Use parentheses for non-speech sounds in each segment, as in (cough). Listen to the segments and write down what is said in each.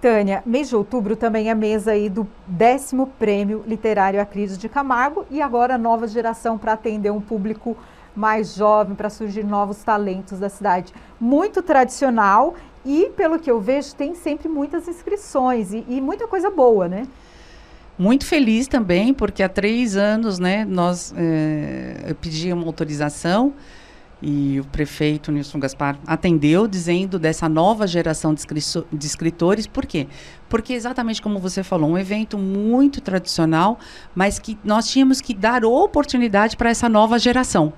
Tânia, mês de outubro também é mês aí do décimo prêmio literário Acrides de Camargo e agora nova geração para atender um público mais jovem, para surgir novos talentos da cidade. Muito tradicional e, pelo que eu vejo, tem sempre muitas inscrições e, e muita coisa boa, né? Muito feliz também, porque há três anos, né, nós é, pedíamos autorização e o prefeito Nilson Gaspar atendeu dizendo dessa nova geração de, escritores. Por quê? Porque exatamente como você falou, um evento muito tradicional, mas que nós tínhamos que dar oportunidade para essa nova geração.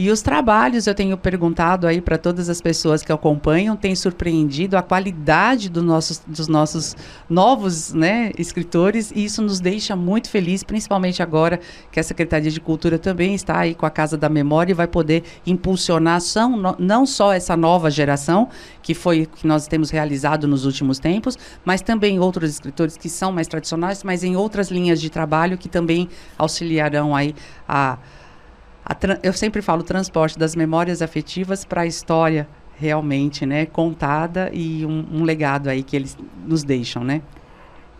E os trabalhos, eu tenho perguntado aí para todas as pessoas que acompanham, tem surpreendido a qualidade do nossos, dos nossos novos né, escritores, e isso nos deixa muito feliz, principalmente agora que a Secretaria de Cultura também está aí com a Casa da Memória e vai poder impulsionar são, não só essa nova geração, que foi que nós temos realizado nos últimos tempos, mas também outros escritores que são mais tradicionais, mas em outras linhas de trabalho que também auxiliarão aí a eu sempre falo transporte das memórias afetivas para a história realmente, né, contada e um, um, legado aí que eles nos deixam, né?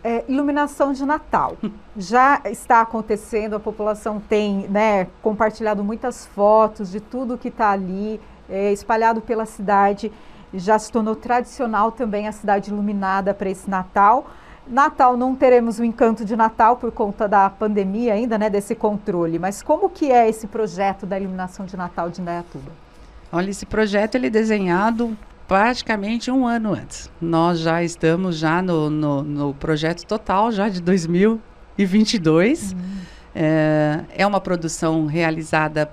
É, iluminação de Natal (laughs) já está acontecendo. A população tem, né, compartilhado muitas fotos de tudo que está ali é, espalhado pela cidade. Já se tornou tradicional também a cidade iluminada para esse Natal. Natal não teremos o encanto de Natal por conta da pandemia ainda, né, desse controle. Mas como que é esse projeto da iluminação de Natal de Indaiatuba? Olha, esse projeto ele é desenhado praticamente um ano antes. Nós já estamos já no, no, no projeto total já de 2022. Uhum. É, é uma produção realizada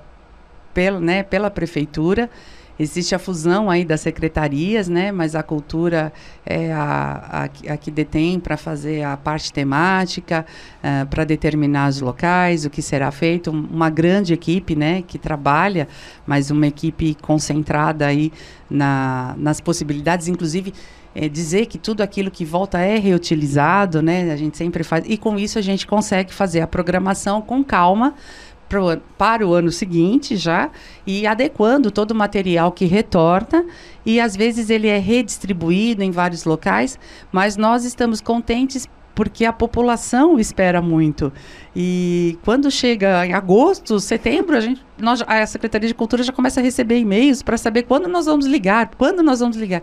pela, né, pela prefeitura. Existe a fusão aí das secretarias, né? Mas a cultura é a, a, a que detém para fazer a parte temática, uh, para determinar os locais, o que será feito. Uma grande equipe, né? Que trabalha, mas uma equipe concentrada aí na, nas possibilidades, inclusive é, dizer que tudo aquilo que volta é reutilizado, né? A gente sempre faz e com isso a gente consegue fazer a programação com calma pro, para o ano seguinte já e adequando todo o material que retorna e às vezes ele é redistribuído em vários locais, mas nós estamos contentes porque a população espera muito. E quando chega em agosto, setembro, a, gente, nós, a Secretaria de Cultura já começa a receber e-mails para saber quando nós vamos ligar, quando nós vamos ligar.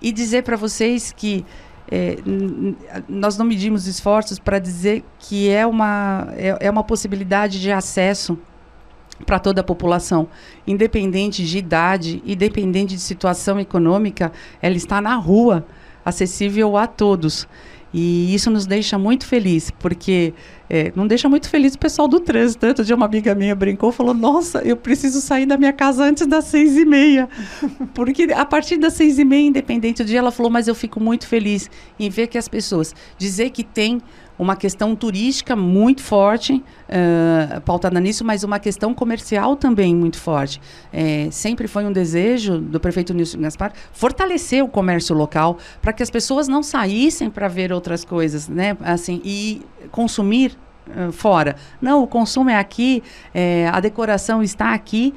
E dizer para vocês que é, nós não medimos esforços para dizer que é uma, é, é uma possibilidade de acesso para toda a população, independente de idade, independente de situação econômica, ela está na rua, acessível a todos. E isso nos deixa muito feliz, porque é, não deixa muito feliz o pessoal do trânsito. Tanto de uma amiga minha brincou, falou: Nossa, eu preciso sair da minha casa antes das seis e meia, (laughs) porque a partir das seis e meia, independente do dia, ela falou: Mas eu fico muito feliz em ver que as pessoas dizer que tem uma questão turística muito forte, uh, pautada nisso, mas uma questão comercial também muito forte. É, sempre foi um desejo do prefeito Nilson Gaspar fortalecer o comércio local para que as pessoas não saíssem para ver outras coisas, né? Assim, e consumir uh, fora. Não, o consumo é aqui, é, a decoração está aqui.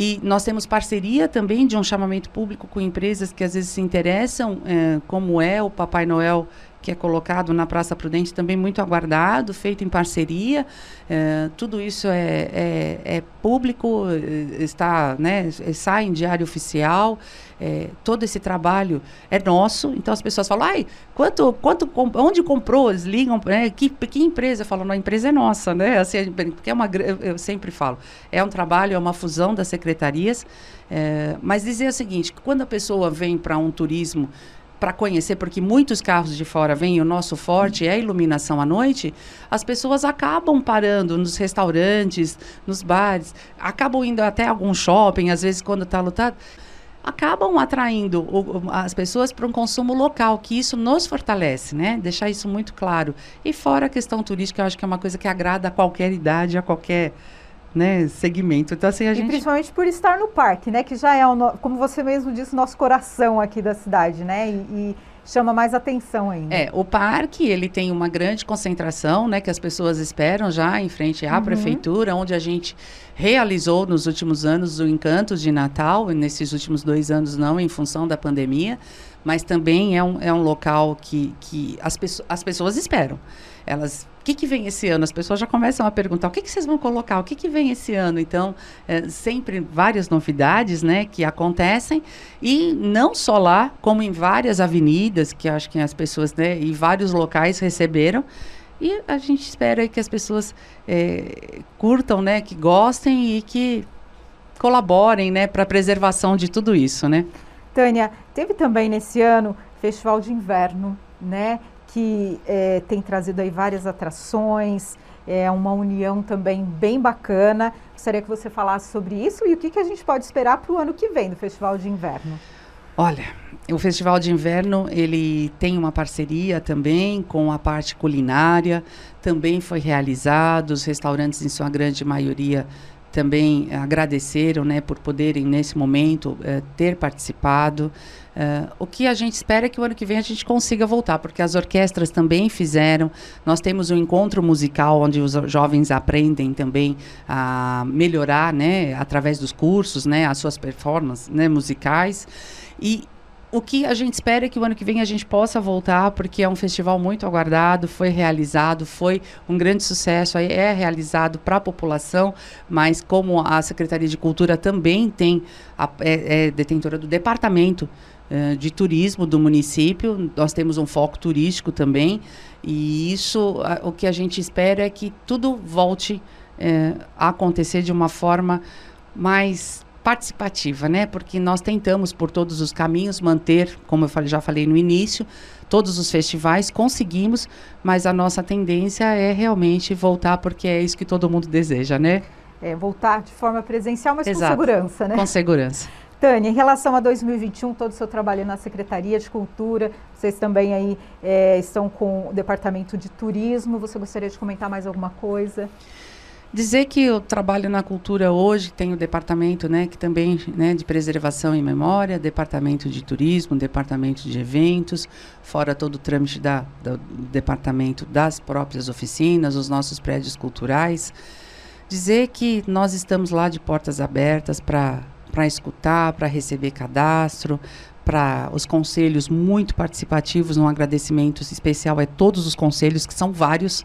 E nós temos parceria também de um chamamento público com empresas que às vezes se interessam, como é o Papai Noel que é colocado na Praça Prudente, também muito aguardado, feito em parceria. É, tudo isso é, é, é, público, é, está, né, sai em diário oficial. É, todo esse trabalho é nosso. Então as pessoas falam, ai, quanto, quanto, onde comprou? Eles ligam, né, que, que empresa? Falo, a empresa é nossa, né? Assim, porque é uma, eu sempre falo, é um trabalho, é uma fusão das secretarias. É, mas dizer o seguinte, quando a pessoa vem para um turismo para conhecer, porque muitos carros de fora vêm o nosso forte é a iluminação à noite, as pessoas acabam parando nos restaurantes, nos bares, acabam indo até algum shopping, às vezes quando está lotado, acabam atraindo o, as pessoas para um consumo local, que isso nos fortalece, né? Deixar isso muito claro. E fora a questão turística, eu acho que é uma coisa que agrada a qualquer idade, a qualquer né, segmento. Então, assim, a e gente... principalmente por estar no parque, né? Que já é, o como você mesmo disse, nosso coração aqui da cidade, né? E, e, chama mais atenção ainda. É, o parque, ele tem uma grande concentração, né? Que as pessoas esperam já em frente à uhum. prefeitura, onde a gente realizou nos últimos anos o Encantos de Natal, nesses últimos dois anos não, em função da pandemia, mas também é um, é um local que, que as, peço as pessoas esperam. Elas o que, que vem esse ano? As pessoas já começam a perguntar o que, que vocês vão colocar, o que, que vem esse ano. Então, é, sempre várias novidades né, que acontecem, e não só lá, como em várias avenidas, que acho que as pessoas né, e vários locais receberam. E a gente espera que as pessoas é, curtam, né, que gostem e que colaborem né, para a preservação de tudo isso. Né? Tânia, teve também nesse ano Festival de Inverno, né? Que é, tem trazido aí várias atrações, é uma união também bem bacana. Gostaria que você falasse sobre isso e o que, que a gente pode esperar para o ano que vem do Festival de Inverno. Olha, o Festival de Inverno ele tem uma parceria também com a parte culinária, também foi realizado, os restaurantes em sua grande maioria também agradeceram né, por poderem, nesse momento, eh, ter participado. Uh, o que a gente espera é que o ano que vem a gente consiga voltar, porque as orquestras também fizeram. Nós temos um encontro musical onde os jovens aprendem também a melhorar, né, através dos cursos, né, as suas performances né, musicais. E o que a gente espera é que o ano que vem a gente possa voltar, porque é um festival muito aguardado, foi realizado, foi um grande sucesso, é realizado para a população, mas como a Secretaria de Cultura também tem a, é, é detentora do departamento uh, de turismo do município, nós temos um foco turístico também, e isso a, o que a gente espera é que tudo volte uh, a acontecer de uma forma mais participativa, né? Porque nós tentamos por todos os caminhos manter, como eu já falei no início, todos os festivais, conseguimos, mas a nossa tendência é realmente voltar porque é isso que todo mundo deseja, né? É, voltar de forma presencial, mas Exato. com segurança, né? Com segurança. Tânia, em relação a 2021, todo o seu trabalho na Secretaria de Cultura, vocês também aí é, estão com o Departamento de Turismo, você gostaria de comentar mais alguma coisa? Dizer que eu trabalho na cultura hoje, tem o departamento, né, que também, né, de preservação e memória, departamento de turismo, departamento de eventos, fora todo o trâmite da, do departamento das próprias oficinas, os nossos prédios culturais. Dizer que nós estamos lá de portas abertas para para escutar, para receber cadastro, para os conselhos muito participativos, um agradecimento especial a todos os conselhos, que são vários,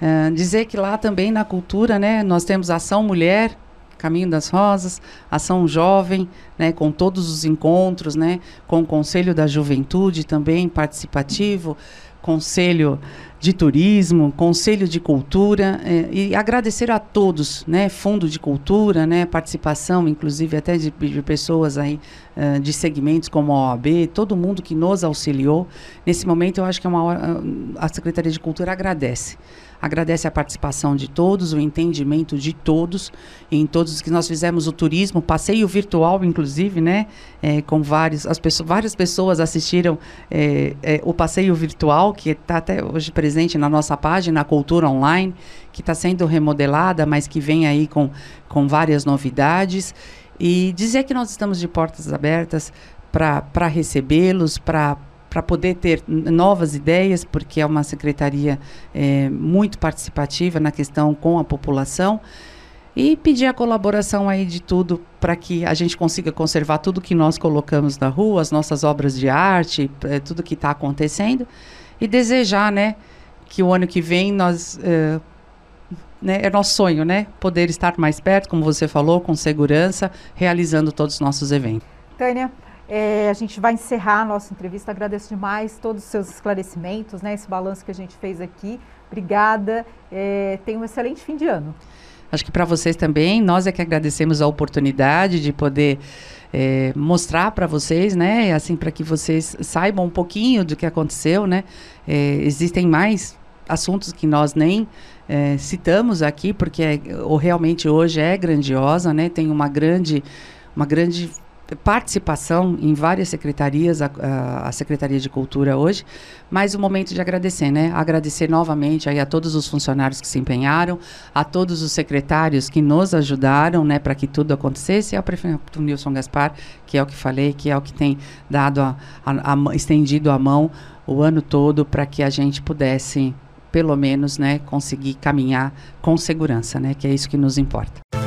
Uh, dizer que lá também na cultura, né, nós temos Ação Mulher, Caminho das Rosas, Ação Jovem, né, com todos os encontros, né, com o Conselho da Juventude também participativo, Conselho de Turismo, Conselho de Cultura eh, e agradecer a todos, né, Fundo de Cultura, né, participação, inclusive até de, de pessoas aí uh, de segmentos como a OAB, todo mundo que nos auxiliou nesse momento. Eu acho que é uma hora, a Secretaria de Cultura agradece agradece a participação de todos, o entendimento de todos, em todos que nós fizemos o turismo, passeio virtual, inclusive, né? É, com vários, as pessoas, várias pessoas assistiram é, é, o passeio virtual, que está até hoje presente na nossa página, a Cultura Online, que está sendo remodelada, mas que vem aí com, com várias novidades. E dizer que nós estamos de portas abertas para recebê-los, para para poder ter novas ideias, porque é uma secretaria é, muito participativa na questão com a população. E pedir a colaboração aí de tudo para que a gente consiga conservar tudo que nós colocamos na rua, as nossas obras de arte, é, tudo que está acontecendo. E desejar, né, que o ano que vem nós. É, né, é nosso sonho, né? Poder estar mais perto, como você falou, com segurança, realizando todos os nossos eventos. Tânia, é, a gente vai encerrar a nossa entrevista. Agradeço demais todos os seus esclarecimentos, né, esse balanço que a gente fez aqui. Obrigada. É, tenha um excelente fim de ano. Acho que para vocês também, nós é que agradecemos a oportunidade de poder é, mostrar para vocês, né, assim, para que vocês saibam um pouquinho do que aconteceu, né. É, existem mais assuntos que nós nem é, citamos aqui, porque é, realmente hoje é grandiosa, né, tem uma grande, uma grande participação em várias secretarias, a, a, a, Secretaria de Cultura hoje, mas o momento de agradecer, né? Agradecer novamente aí a todos os funcionários que se empenharam, a todos os secretários que nos ajudaram, né, para que tudo acontecesse, e ao prefeito Nilson Gaspar, que é o que falei, que é o que tem dado a, a estendido a mão o ano todo para que a gente pudesse, pelo menos, né, conseguir caminhar com segurança, né, que é isso que nos importa.